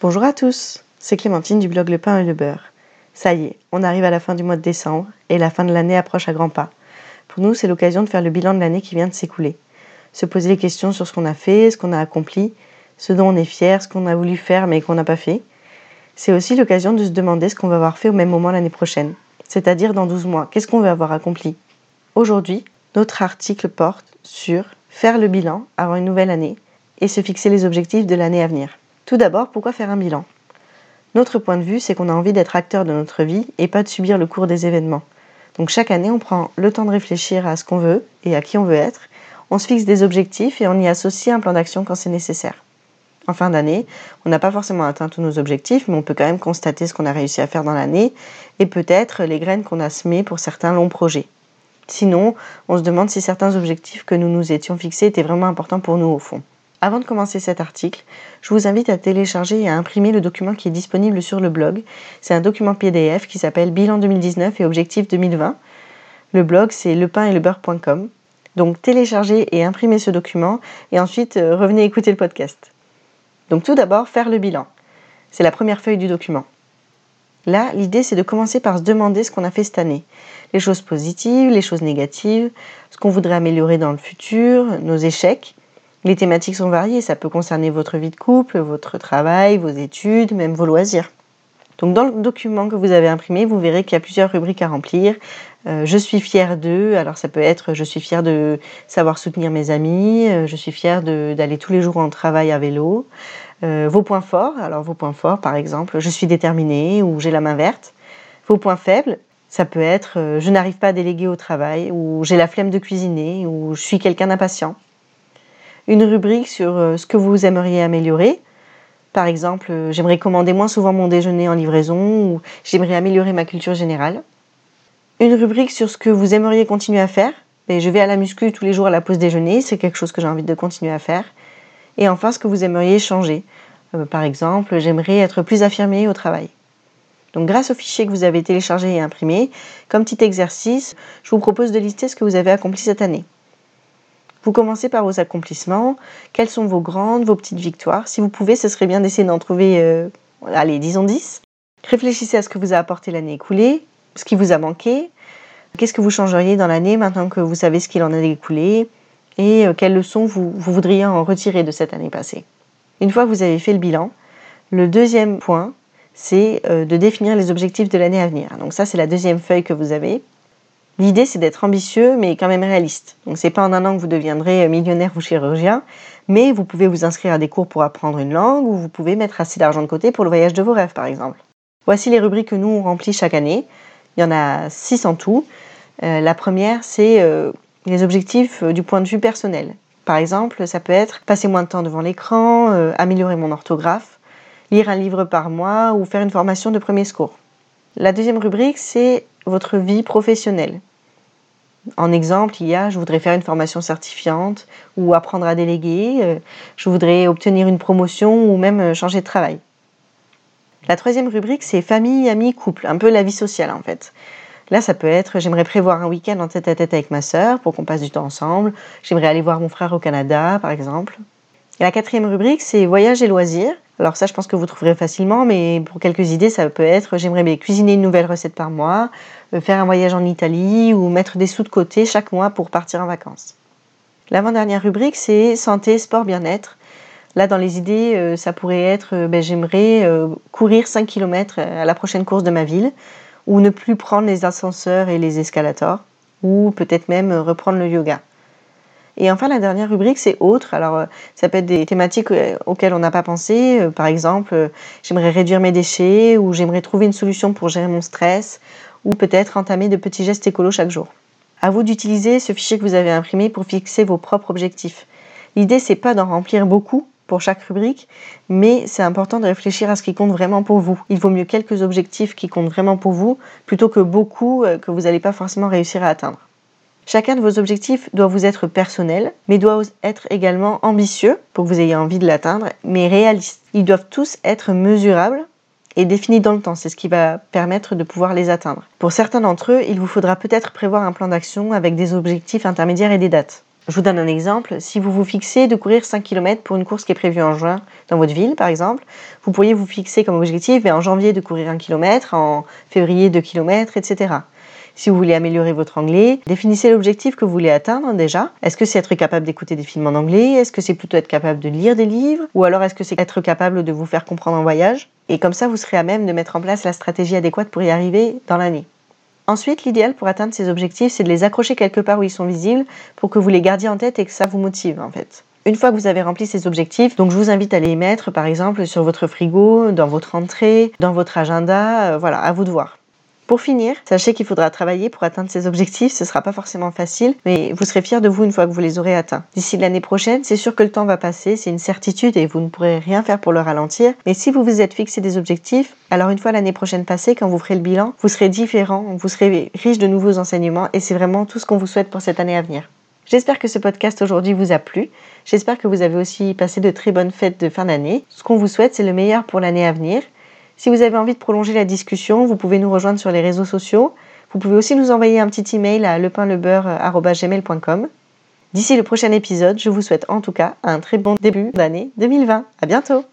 Bonjour à tous, c'est Clémentine du blog Le Pain et le Beurre. Ça y est, on arrive à la fin du mois de décembre et la fin de l'année approche à grands pas. Pour nous, c'est l'occasion de faire le bilan de l'année qui vient de s'écouler. Se poser les questions sur ce qu'on a fait, ce qu'on a accompli, ce dont on est fier, ce qu'on a voulu faire mais qu'on n'a pas fait. C'est aussi l'occasion de se demander ce qu'on va avoir fait au même moment l'année prochaine, c'est-à-dire dans 12 mois. Qu'est-ce qu'on veut avoir accompli? Aujourd'hui, notre article porte sur faire le bilan avant une nouvelle année et se fixer les objectifs de l'année à venir. Tout d'abord, pourquoi faire un bilan? Notre point de vue, c'est qu'on a envie d'être acteur de notre vie et pas de subir le cours des événements. Donc chaque année, on prend le temps de réfléchir à ce qu'on veut et à qui on veut être. On se fixe des objectifs et on y associe un plan d'action quand c'est nécessaire. En fin d'année, on n'a pas forcément atteint tous nos objectifs, mais on peut quand même constater ce qu'on a réussi à faire dans l'année et peut-être les graines qu'on a semées pour certains longs projets. Sinon, on se demande si certains objectifs que nous nous étions fixés étaient vraiment importants pour nous au fond. Avant de commencer cet article, je vous invite à télécharger et à imprimer le document qui est disponible sur le blog. C'est un document PDF qui s'appelle Bilan 2019 et Objectifs 2020. Le blog, c'est lepain-et-le-beurre.com. Donc téléchargez et imprimez ce document et ensuite euh, revenez écouter le podcast. Donc tout d'abord, faire le bilan. C'est la première feuille du document. Là, l'idée, c'est de commencer par se demander ce qu'on a fait cette année. Les choses positives, les choses négatives, ce qu'on voudrait améliorer dans le futur, nos échecs. Les thématiques sont variées, ça peut concerner votre vie de couple, votre travail, vos études, même vos loisirs. Donc dans le document que vous avez imprimé, vous verrez qu'il y a plusieurs rubriques à remplir. Euh, je suis fière d'eux, alors ça peut être je suis fière de savoir soutenir mes amis, euh, je suis fière d'aller tous les jours en travail à vélo, euh, vos points forts, alors vos points forts par exemple, je suis déterminée ou j'ai la main verte. Vos points faibles, ça peut être euh, je n'arrive pas à déléguer au travail ou j'ai la flemme de cuisiner ou je suis quelqu'un d'impatient. Une rubrique sur euh, ce que vous aimeriez améliorer. Par exemple, j'aimerais commander moins souvent mon déjeuner en livraison ou j'aimerais améliorer ma culture générale. Une rubrique sur ce que vous aimeriez continuer à faire. Ben, je vais à la muscu tous les jours à la pause déjeuner, c'est quelque chose que j'ai envie de continuer à faire. Et enfin, ce que vous aimeriez changer. Euh, par exemple, j'aimerais être plus affirmé au travail. Donc grâce au fichier que vous avez téléchargé et imprimé, comme petit exercice, je vous propose de lister ce que vous avez accompli cette année. Vous commencez par vos accomplissements, quelles sont vos grandes, vos petites victoires? Si vous pouvez, ce serait bien d'essayer d'en trouver, euh, allez, disons 10. Réfléchissez à ce que vous a apporté l'année écoulée, ce qui vous a manqué, qu'est-ce que vous changeriez dans l'année maintenant que vous savez ce qu'il en a découlé, et euh, quelles leçons vous, voudriez en retirer de cette année passée? Une fois que vous avez fait le bilan, le deuxième point, c'est euh, de définir les objectifs de l'année à venir. Donc ça, c'est la deuxième feuille que vous avez. L'idée, c'est d'être ambitieux, mais quand même réaliste. Donc c'est pas en un an que vous deviendrez euh, millionnaire ou chirurgien, mais vous pouvez vous inscrire à des cours pour apprendre une langue, ou vous pouvez mettre assez d'argent de côté pour le voyage de vos rêves, par exemple. Voici les rubriques que nous on remplit chaque année. Il y en a six en tout. la première, c'est les objectifs euh, du point de vue personnel. Par exemple, ça peut être passer moins de temps devant l'écran, euh, améliorer mon orthographe, lire un livre par mois ou faire une formation de premier secours. La deuxième rubrique, c'est votre vie professionnelle. En exemple, il y a je voudrais faire une formation certifiante ou apprendre à déléguer, euh, je voudrais obtenir une promotion ou même changer de travail. La troisième rubrique, c'est famille, amis, couple, un peu la vie sociale en fait. Là, ça peut être j'aimerais prévoir un week-end en tête à tête avec ma sœur pour qu'on passe du temps ensemble. J'aimerais aller voir mon frère au Canada, par exemple. Et la quatrième rubrique, c'est voyage et loisirs. Alors ça, je pense que vous trouverez facilement, mais pour quelques idées, ça peut être j'aimerais cuisiner une nouvelle recette par mois, euh, faire un voyage en Italie ou mettre des sous de côté chaque mois pour partir en vacances. L'avant-dernière rubrique, c'est santé, sport, bien-être. Là, dans les idées, euh, ça pourrait être euh, ben, j'aimerais courir 5 km à la prochaine course de ma ville ou ne plus prendre les ascenseurs et les escalators, ou peut-être même reprendre le yoga. Et enfin, la dernière rubrique, c'est autre. Alors, euh, ça peut être des thématiques euh, auxquelles on n'a pas pensé. Euh, par exemple, j'aimerais réduire mes déchets, ou j'aimerais trouver une solution pour gérer mon stress, ou peut-être entamer de petits gestes écolos chaque jour. À vous d'utiliser ce fichier que vous avez imprimé pour fixer vos propres objectifs. L'idée, c'est pas d'en remplir beaucoup, pour chaque rubrique, mais c'est important de réfléchir à ce qui compte vraiment pour vous. Il vaut mieux quelques objectifs qui comptent vraiment pour vous plutôt que beaucoup que vous n'allez pas forcément réussir à atteindre. Chacun de vos objectifs doit vous être personnel, mais doit être également ambitieux pour que vous ayez envie de l'atteindre, mais réaliste. Ils doivent tous être mesurables et définis dans le temps. C'est ce qui va permettre de pouvoir les atteindre. Pour certains d'entre eux, il vous faudra peut-être prévoir un plan d'action avec des objectifs intermédiaires et des dates. Je vous donne un exemple. Si vous vous fixez de courir 5 km pour une course qui est prévue en juin dans votre ville, par exemple, vous pourriez vous fixer comme objectif en janvier de courir 1 km, en février 2 km, etc. Si vous voulez améliorer votre anglais, définissez l'objectif que vous voulez atteindre déjà. Est-ce que c'est être capable d'écouter des films en anglais? Est-ce que c'est plutôt être capable de lire des livres? Ou alors est-ce que c'est être capable de vous faire comprendre en voyage? Et comme ça, vous serez à même de mettre en place la stratégie adéquate pour y arriver dans l'année. Ensuite, l'idéal pour atteindre ces objectifs, c'est de les accrocher quelque part où ils sont visibles pour que vous les gardiez en tête et que ça vous motive en fait. Une fois que vous avez rempli ces objectifs, donc je vous invite à les mettre par exemple sur votre frigo, dans votre entrée, dans votre agenda, euh, voilà, à vous de voir. Pour finir, sachez qu'il faudra travailler pour atteindre ces objectifs. Ce ne sera pas forcément facile, mais vous serez fiers de vous une fois que vous les aurez atteints. D'ici l'année prochaine, c'est sûr que le temps va passer, c'est une certitude et vous ne pourrez rien faire pour le ralentir. Mais si vous vous êtes fixé des objectifs, alors une fois l'année prochaine passée, quand vous ferez le bilan, vous serez différent, vous serez riche de nouveaux enseignements et c'est vraiment tout ce qu'on vous souhaite pour cette année à venir. J'espère que ce podcast aujourd'hui vous a plu. J'espère que vous avez aussi passé de très bonnes fêtes de fin d'année. Ce qu'on vous souhaite, c'est le meilleur pour l'année à venir. Si vous avez envie de prolonger la discussion, vous pouvez nous rejoindre sur les réseaux sociaux. Vous pouvez aussi nous envoyer un petit email à lepainlebeurre.gmail.com. D'ici le prochain épisode, je vous souhaite en tout cas un très bon début d'année 2020. À bientôt!